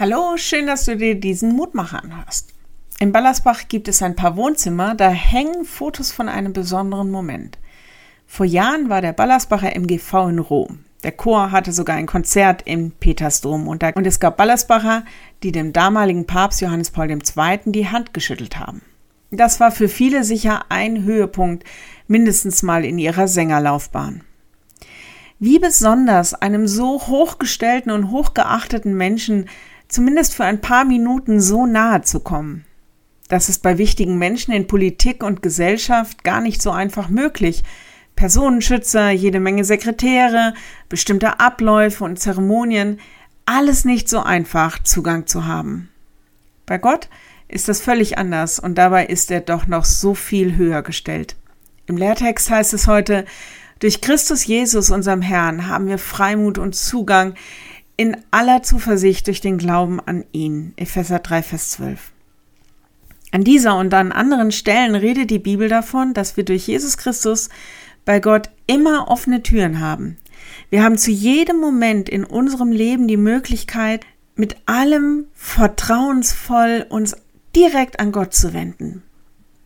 Hallo, schön, dass du dir diesen Mutmacher anhörst. In Ballersbach gibt es ein paar Wohnzimmer, da hängen Fotos von einem besonderen Moment. Vor Jahren war der Ballersbacher MGV in Rom. Der Chor hatte sogar ein Konzert im Petersdom und, und es gab Ballersbacher, die dem damaligen Papst Johannes Paul II. die Hand geschüttelt haben. Das war für viele sicher ein Höhepunkt, mindestens mal in ihrer Sängerlaufbahn. Wie besonders einem so hochgestellten und hochgeachteten Menschen zumindest für ein paar Minuten so nahe zu kommen. Das ist bei wichtigen Menschen in Politik und Gesellschaft gar nicht so einfach möglich. Personenschützer, jede Menge Sekretäre, bestimmte Abläufe und Zeremonien, alles nicht so einfach Zugang zu haben. Bei Gott ist das völlig anders und dabei ist er doch noch so viel höher gestellt. Im Lehrtext heißt es heute, durch Christus Jesus, unserem Herrn, haben wir Freimut und Zugang in aller Zuversicht durch den Glauben an ihn. Epheser 3, Vers 12. An dieser und an anderen Stellen redet die Bibel davon, dass wir durch Jesus Christus bei Gott immer offene Türen haben. Wir haben zu jedem Moment in unserem Leben die Möglichkeit, mit allem vertrauensvoll uns direkt an Gott zu wenden.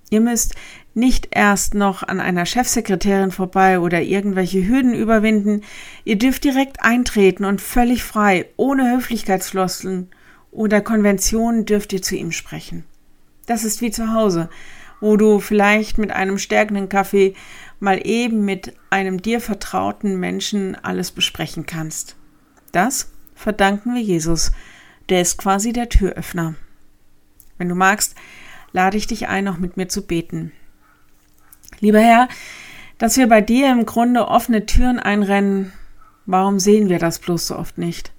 Ihr müsst nicht erst noch an einer Chefsekretärin vorbei oder irgendwelche Hürden überwinden. Ihr dürft direkt eintreten und völlig frei, ohne Höflichkeitsfloskeln oder Konventionen dürft ihr zu ihm sprechen. Das ist wie zu Hause, wo du vielleicht mit einem stärkenden Kaffee mal eben mit einem dir vertrauten Menschen alles besprechen kannst. Das verdanken wir Jesus. Der ist quasi der Türöffner. Wenn du magst, lade ich dich ein, noch mit mir zu beten. Lieber Herr, dass wir bei dir im Grunde offene Türen einrennen, warum sehen wir das bloß so oft nicht?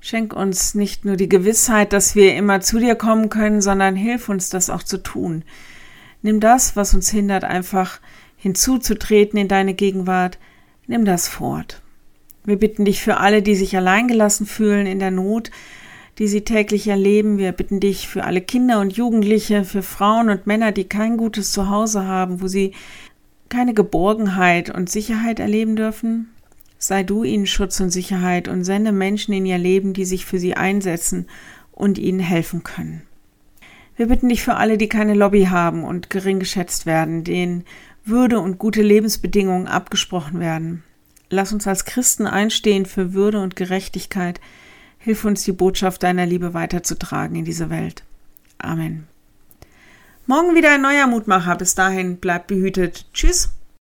Schenk uns nicht nur die Gewissheit, dass wir immer zu dir kommen können, sondern hilf uns, das auch zu tun. Nimm das, was uns hindert, einfach hinzuzutreten in deine Gegenwart, nimm das fort. Wir bitten dich für alle, die sich alleingelassen fühlen in der Not, die sie täglich erleben. Wir bitten dich für alle Kinder und Jugendliche, für Frauen und Männer, die kein gutes Zuhause haben, wo sie keine Geborgenheit und Sicherheit erleben dürfen. Sei du ihnen Schutz und Sicherheit und sende Menschen in ihr Leben, die sich für sie einsetzen und ihnen helfen können. Wir bitten dich für alle, die keine Lobby haben und gering geschätzt werden, denen Würde und gute Lebensbedingungen abgesprochen werden. Lass uns als Christen einstehen für Würde und Gerechtigkeit, Hilf uns, die Botschaft deiner Liebe weiterzutragen in diese Welt. Amen. Morgen wieder ein neuer Mutmacher. Bis dahin, bleibt behütet. Tschüss.